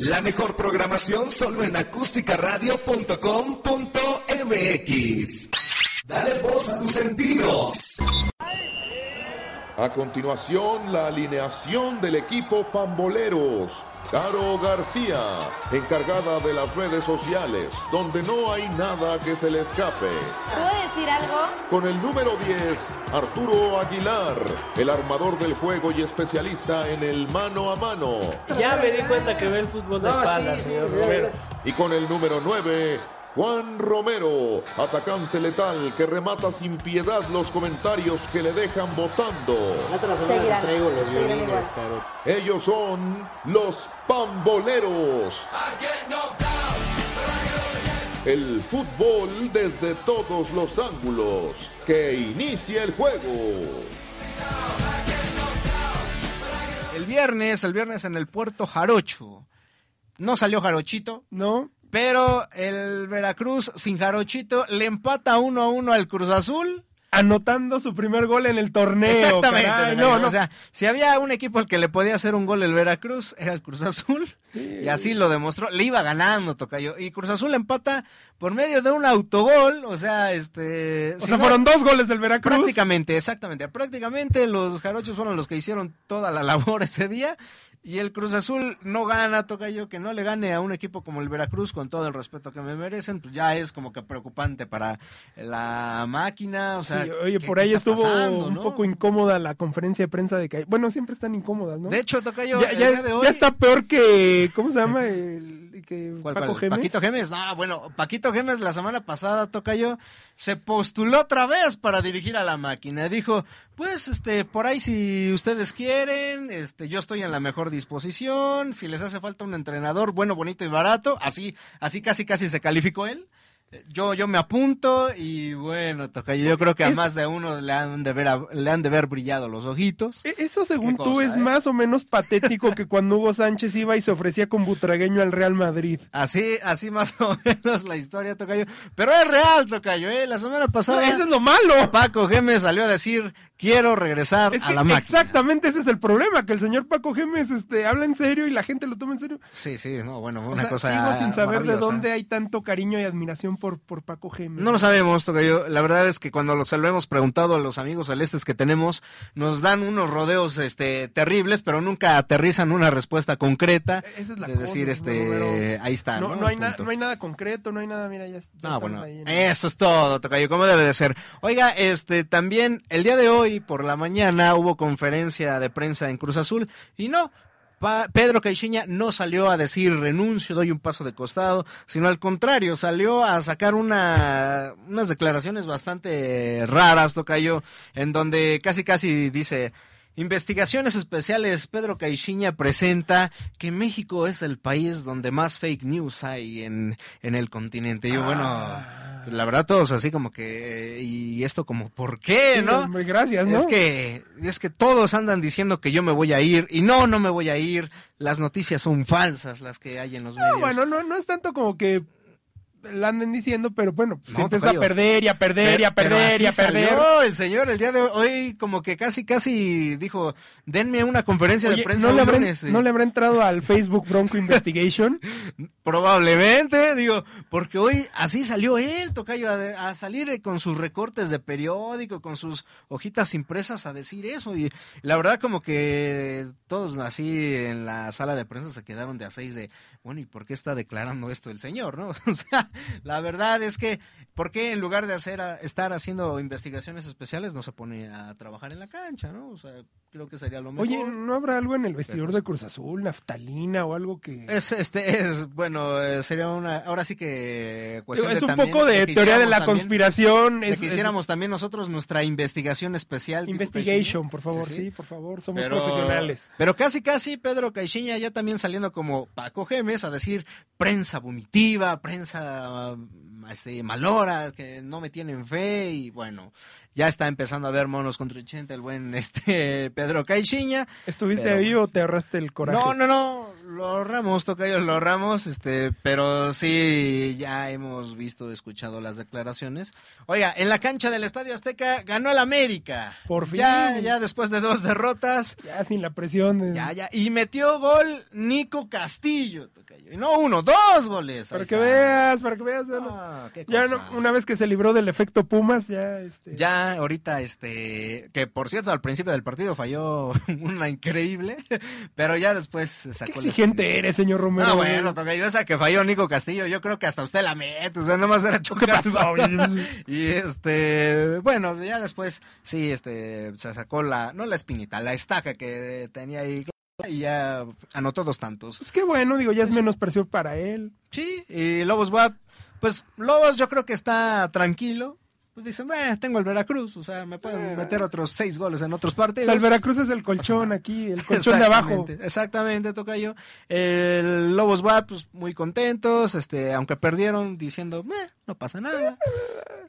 La mejor programación solo en acústicaradio.com.mx. Dale voz a tus sentidos. A continuación, la alineación del equipo Pamboleros. Caro García, encargada de las redes sociales, donde no hay nada que se le escape. ¿Puedo decir algo? Con el número 10, Arturo Aguilar, el armador del juego y especialista en el mano a mano. Ya me di cuenta que ve el fútbol de espaldas, señor Romero. Y con el número 9, Juan Romero, atacante letal que remata sin piedad los comentarios que le dejan votando. Otra semana traigo los violines. Caro. Ellos son los Pamboleros. El fútbol desde todos los ángulos. Que inicie el juego. El viernes, el viernes en el puerto Jarocho. No salió Jarochito, ¿No? Pero el Veracruz sin Jarochito le empata uno a uno al Cruz Azul. Anotando su primer gol en el torneo. Exactamente. caray. No, no. O sea, si había un equipo al que le podía hacer un gol el Veracruz, era el Cruz Azul. Y así lo demostró. Le iba ganando, Tocayo. Y Cruz Azul empata por medio de un autogol. O sea, este. o si sea, no- fueron dos goles del Veracruz. Prácticamente, exactamente. Prácticamente los jarochos fueron los que hicieron toda la labor ese día. Y el Cruz Azul no gana, toca yo, que no le gane a un equipo como el Veracruz, con todo el respeto que me merecen, pues ya es como que preocupante para la máquina. O sea, Sí, oye, ¿qué- por ahí estuvo pasando, un no? poco incómoda la conferencia de prensa de que Bueno, siempre están incómodas, ¿no? De hecho, toca yo, ya, el ya- día de hoy. ya está peor que. ¿Cómo se llama? El, que ¿Cuál, Paco cuál? Gémez. Paquito Gemes. No, bueno, Paquito Gemes la semana pasada, toca yo, se postuló otra vez para dirigir a la máquina. Dijo, pues, este, por ahí si ustedes quieren, este, yo estoy en la mejor disposición, si les hace falta un entrenador bueno, bonito y barato, así, así casi casi se calificó él. Yo, yo me apunto y bueno, toca yo creo que a más de uno le han de ver, a- le han de ver brillado los ojitos. E- Eso, según tú, es ¿eh? más o menos patético que cuando Hugo Sánchez iba y se ofrecía con Butragueño al Real Madrid. Así, así más o menos la historia, Tocayo. Pero es real, Tocayo, ¿eh? La semana pasada. Eso es lo malo. Paco Gémez salió a decir, quiero regresar Es a la máquina. exactamente ese es el problema, que el señor Paco Gémez este, habla en serio y la gente lo toma en serio. Sí, sí, no, bueno, O una sea, cosa sigo sin saber de dónde hay tanto cariño y admiración por, por Paco Gémez. No lo sabemos, Tocayo. La verdad es que cuando se lo hemos preguntado a los amigos celestes que tenemos, nos dan unos rodeos este terribles, pero nunca aterrizan una respuesta concreta. Esa es la de cosa, decir, este, ahí está. No, No, no hay El na- punto. no hay nada concreto, no hay nada, mira, ya, ya Ah, bueno, ahí en- eso es todo, Tocayo, como debe de ser. Oiga, este, también el día de hoy por la mañana hubo conferencia de prensa en Cruz Azul y no, Pedro Caixinha no salió a decir renuncio, doy un paso de costado, sino al contrario, salió a sacar una, unas declaraciones bastante raras, Tocayo, en donde casi casi dice... Investigaciones especiales, Pedro Caixinha presenta que México es el país donde más fake news hay en, en el continente. Yo, bueno, la verdad todos así como que, y esto como, ¿por qué, no? gracias, ¿no? Es que, es que todos andan diciendo que yo me voy a ir, y no, no me voy a ir. Las noticias son falsas, las que hay en los No, medios. bueno, no, no es tanto como que la anden diciendo, pero bueno, pues No, a perder y a perder y a perder y a perder. salió el señor el día de hoy como que casi casi dijo denme una conferencia de prensa ¿no, le habrá, lunes", y- ¿No le habrá entrado al Facebook Bronco Investigation? Probablemente, digo, porque hoy así salió él, Tocayo, a, a salir eh, con sus recortes de periódico, con sus hojitas impresas a decir eso. Y la verdad como que todos así en la sala de prensa se quedaron de a seis de, bueno, ¿y por qué está declarando esto el señor, no? O sea, la verdad es que, ¿por qué en lugar de hacer a- estar haciendo investigaciones especiales no se pone a trabajar en la cancha, no? O sea, creo que sería lo mejor. Oye, ¿no habrá algo en el vestidor Pero- de Cruz Azul, naftalina o algo que... Es, este, es, bueno, eh, sería una, ahora sí que cuestión es de un también poco de teoría de la también- conspiración. de Es, que es- hiciéramos también nosotros nuestra investigación especial. investigation, por favor, sí, Sí, sí. por favor, somos Pero, profesionales. pero casi, casi Pedro Caixinha ya también saliendo como Paco Gemes a decir prensa vomitiva, prensa este, malora, que no me tienen fe y bueno, ya está empezando a ver monos contra 80 el buen este Pedro Caixinha. ¿Estuviste Pero- ahí o te ahorraste el coraje? No, no, no, lo ahorramos, Tocayo, lo ahorramos, este, pero sí, ya hemos visto, escuchado las declaraciones. Oiga, en la cancha del Estadio Azteca ganó el América. Por fin. Ya, ya después de dos derrotas, Ya sin la presión. de- ya, ya, y metió gol Nico Castillo, Tocayo. Y no uno, dos goles. Para que veas, para que veas. ya Ah, ya no- una vez que se libró del efecto Pumas, ya... Este, Ya ahorita, este, que por cierto al principio del partido falló una increíble, pero ya después se Qué sacó la exigente eres, señor Romero. No, bueno, Tocayo, esa que falló Nico Castillo, yo creo que hasta usted la mete, o sea, nomás era ¿Qué chocar. Y este, bueno, ya después, sí, este, se sacó la, no la espinita, la estaca que tenía ahí y ya anotó dos tantos. Pues qué bueno, digo, ya es menos presión para él. Sí, y Lobos WAP, pues Lobos yo creo que está tranquilo. Pues dicen, "Bueno, tengo el Veracruz, o sea, me pueden meter otros seis goles en otros O partidos. sea, el Veracruz es el colchón aquí, el colchón de abajo. Exactamente, Exactamente, Tocayo. El Lobos WAP, pues muy contentos, este, aunque perdieron diciendo, "Meh, no pasa nada.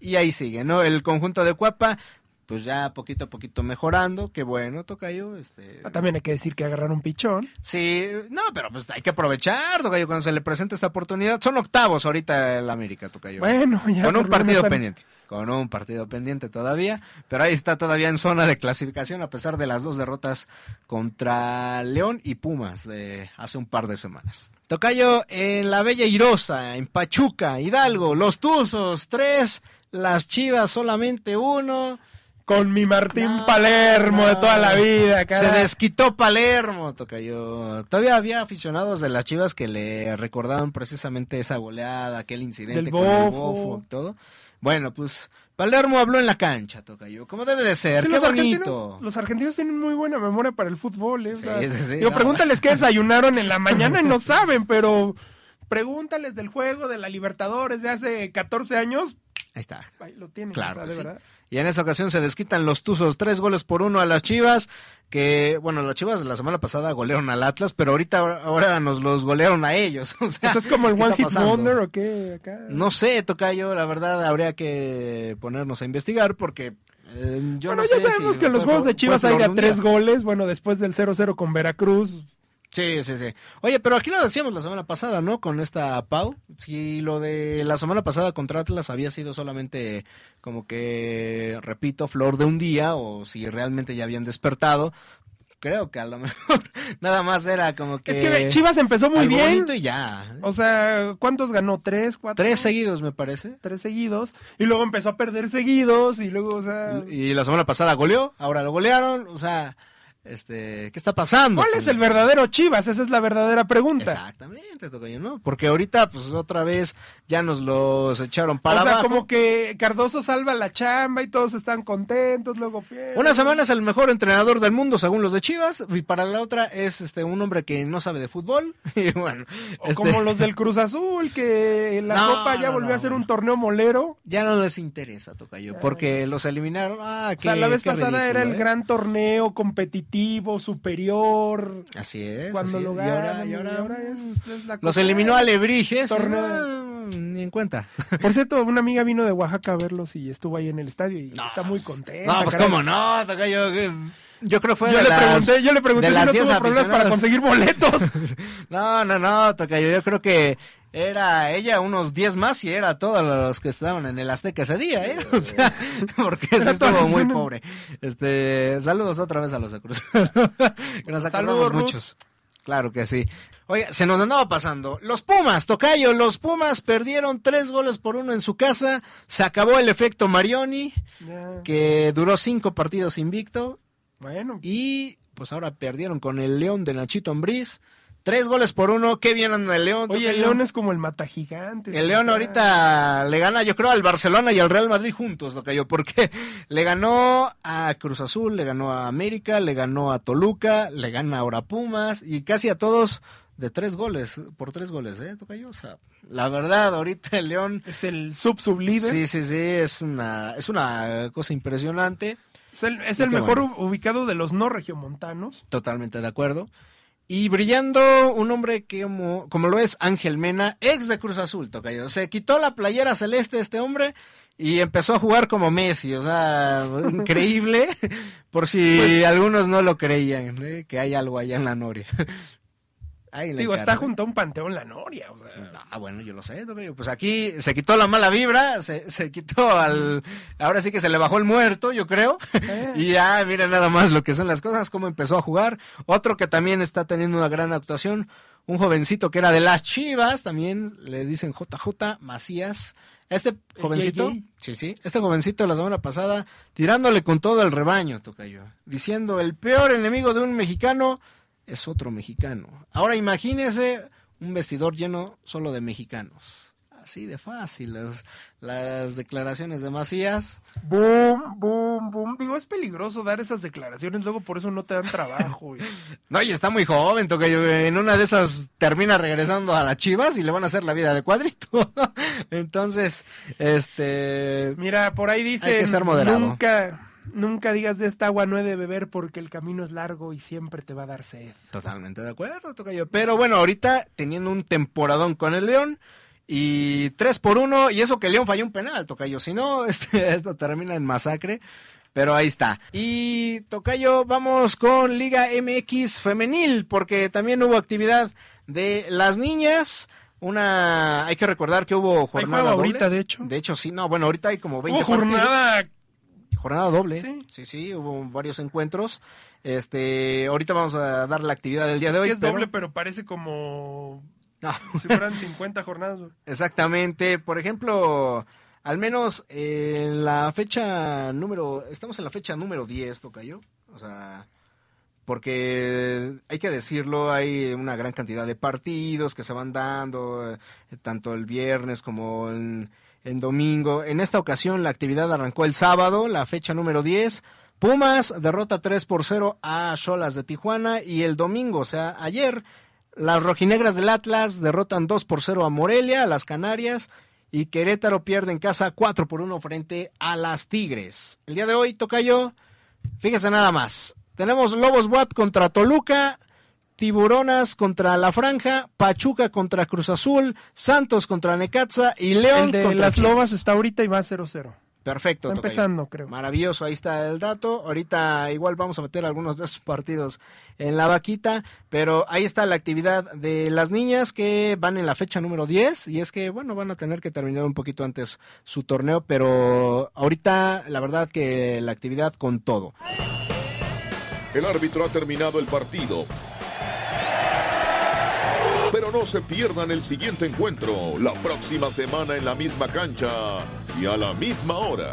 Y ahí sigue, ¿no? El conjunto de Cuapa, pues ya poquito a poquito mejorando, qué bueno, Tocayo, este. Ah, También hay que decir que agarraron pichón. Sí, no, pero pues hay que aprovechar, Tocayo, cuando se le presenta esta oportunidad. Son octavos ahorita el América, Tocayo. Bueno, ya. con un partido pendiente. Con un partido pendiente todavía. Pero ahí está todavía en zona de clasificación a pesar de las dos derrotas contra León y Pumas de hace un par de semanas. Tocayo en la Bella Irosa, en Pachuca, Hidalgo, los Tuzos, tres, las Chivas solamente uno. Con mi Martín No, Palermo de toda la vida, Se desquitó Palermo, Tocayo. Todavía había aficionados de las Chivas que le recordaban precisamente esa goleada, aquel incidente Del con el Bofo. bofo y todo. Bueno, pues Palermo habló en la cancha, Tocayo. Como debe de ser, Sí, qué los, bonito. argentinos, los argentinos tienen muy buena memoria para el fútbol. ¿eh? Sí, no. pregúntales qué desayunaron en la mañana y no saben, pero pregúntales del juego de la Libertadores de hace 14 años. Ahí está. Ahí lo tienen, Claro o sea, que de sí. verdad. Y en esta ocasión se desquitan los Tuzos, tres goles por uno a las Chivas, que, bueno, las Chivas la semana pasada golearon al Atlas, pero ahorita ahora nos los golearon a ellos. O sea, ¿Eso es como el ¿qué One Hit pasando? Wonder o qué? Acá? No sé, Tocayo, la verdad habría que ponernos a investigar porque eh, yo bueno, no ya sé sabemos si que en los juegos de Chivas hay de a tres goles. Bueno, después del 0-0 con Veracruz. Sí, sí, sí. Oye, pero aquí lo decíamos la semana pasada, ¿no? Con esta Pau. Si lo de la semana pasada contra Atlas había sido solamente como que, repito, flor de un día o si realmente ya habían despertado. Creo que a lo mejor nada más era como que... Es que Chivas empezó muy algo bien. y ya. O sea, ¿cuántos ganó? ¿Tres? ¿Cuatro? Tres seguidos, me parece. Tres seguidos. Y luego empezó a perder seguidos. Y luego, o sea. Y la semana pasada goleó, ahora lo golearon, o sea, este, ¿qué está pasando? ¿Cuál es el verdadero Chivas? Esa es la verdadera pregunta. Exactamente, Tocayo, ¿no? Porque ahorita, pues otra vez ya nos los echaron para o sea, abajo. como que Cardoso salva la chamba y todos están contentos, luego pierden. Una semana es el mejor entrenador del mundo según los de Chivas y para la otra es este un hombre que no sabe de fútbol y bueno, O este, como los del Cruz Azul, que la No, Copa ya no, volvió no, a ser un torneo molero. ya no les interesa, Tocayo, porque los eliminaron. Ah, O qué, sea, la vez pasada era el ¿eh? gran torneo competitivo, superior. Así es. Cuando así lo es. Y ahora- ganan, y ahora, y ahora es, mm, es la los eliminó no, ni en cuenta. Por cierto, una amiga vino de Oaxaca a verlos y estuvo ahí en el estadio y está muy contenta. No, pues caray. cómo no, que- Yo creo que fue Yo de le, las- pregunté, yo le pregunté de si las no 10 tuvo problemas para conseguir boletos. No, no, no, Tocayo, yo creo que era ella unos 10 más y era todos los que estaban en el Azteca ese día, ¿eh? O sea, porque se estuvo muy pobre. Este, saludos otra vez a los Cruz. que nos acordamos muchos. Claro que sí. Oiga, se nos andaba pasando. Los Pumas, Tocayo, los Pumas perdieron tres goles por uno en su casa. Se acabó el efecto Marioni, que duró cinco partidos invicto. Bueno, Y pues ahora perdieron con el León de Nachito Ambriz. Tres goles por uno. Qué bien anda el León. oye, el. León es como el mata gigante. El León ahorita le gana, yo creo, al Barcelona y al Real Madrid juntos, lo yo, porque le ganó a Cruz Azul, le ganó a América, le ganó a Toluca, le gana ahora a Pumas y casi a todos de tres goles, por tres goles, ¿eh? Tocayo, o sea, la verdad, ahorita el León, Es el sub-sublíder. sí, sí, sí, es una, es una cosa impresionante, Es el, es el mejor bueno. ubicado de los no regiomontanos. totalmente de acuerdo. Y brillando un hombre que como, como lo es Ángel Mena, ex de Cruz Azul, Tocayo. Se quitó la playera celeste este hombre y empezó a jugar como Messi, o sea, increíble, por si Pues- algunos no lo creían, ¿eh? que hay algo allá en la Noria. Ahí Digo, está junto a un panteón la Noria, o sea. Ah, bueno, yo lo sé. Pues aquí se quitó la mala vibra, se, se quitó al... Ahora sí que se le bajó el muerto, yo creo. Eh. Y ya, mira nada más lo que son las cosas, cómo empezó a jugar. Otro que también está teniendo una gran actuación, un jovencito que era de las Chivas, también le dicen JJ Macías. Este jovencito, sí, sí, este jovencito la semana pasada, tirándole con todo el rebaño, tocayo, diciendo el peor enemigo de un mexicano es otro mexicano. Ahora imagínese un vestidor lleno solo de mexicanos. Así de fácil, las, las declaraciones de Macías. Boom, boom, boom. Digo, es peligroso dar esas declaraciones, luego por eso no te dan trabajo. No, y está muy joven, Tocayo. En una de esas termina regresando a las chivas y le van a hacer la vida de cuadrito. Entonces, este. Mira, por ahí dice, Hay que ser moderado. nunca, nunca digas de esta agua no he de beber porque el camino es largo y siempre te va a dar sed. Totalmente de acuerdo, Tocayo. Pero bueno, ahorita teniendo un temporadón con el León y 3 por 1, y eso que el León falló un penal, Tocayo. Si no, este, esto termina en masacre. Pero ahí está. Y Tocayo, vamos con Liga MX femenil, porque también hubo actividad de las niñas. Una, hay que recordar que hubo Hay jornada juego doble. ahorita, de hecho. De hecho, sí, no, bueno, ahorita hay como 20 Hubo jornada partidos. Jornada doble. Sí. sí, sí, hubo varios encuentros. Este, ahorita vamos a dar la actividad del día es de hoy. que es pero- doble, pero parece como No, si fueran 50 jornadas. exactamente. Por ejemplo, al menos en la fecha número, estamos en la fecha número 10, Tocayo. O sea, porque hay que decirlo, hay una gran cantidad de partidos que se van dando, eh, tanto el viernes como en, en domingo. En esta ocasión la actividad arrancó el sábado, la fecha número 10. Pumas derrota 3 por 0 a Cholas de Tijuana y el domingo, o sea, ayer, las rojinegras del Atlas derrotan 2 por 0 a Morelia, a las Canarias, y Querétaro pierde en casa 4 por 1 frente a las Tigres. El día de hoy, Tocayo, fíjese nada más. Tenemos Lobos WAP contra Toluca, Tiburonas contra La Franja, Pachuca contra Cruz Azul, Santos contra Necaxa y León El de contra las Chivas. lobas está ahorita y va 0-0. Perfecto. Está tocayo. empezando, creo. Maravilloso, ahí está el dato. Ahorita igual vamos a meter algunos de esos partidos en la vaquita, pero ahí está la actividad de las niñas que van en la fecha número 10 y es que, bueno, van a tener que terminar un poquito antes su torneo, pero ahorita la verdad que la actividad con todo. El árbitro ha terminado el partido. Pero no se pierdan el siguiente encuentro, la próxima semana en la misma cancha y a la misma hora.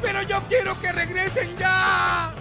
Pero yo quiero que regresen ya.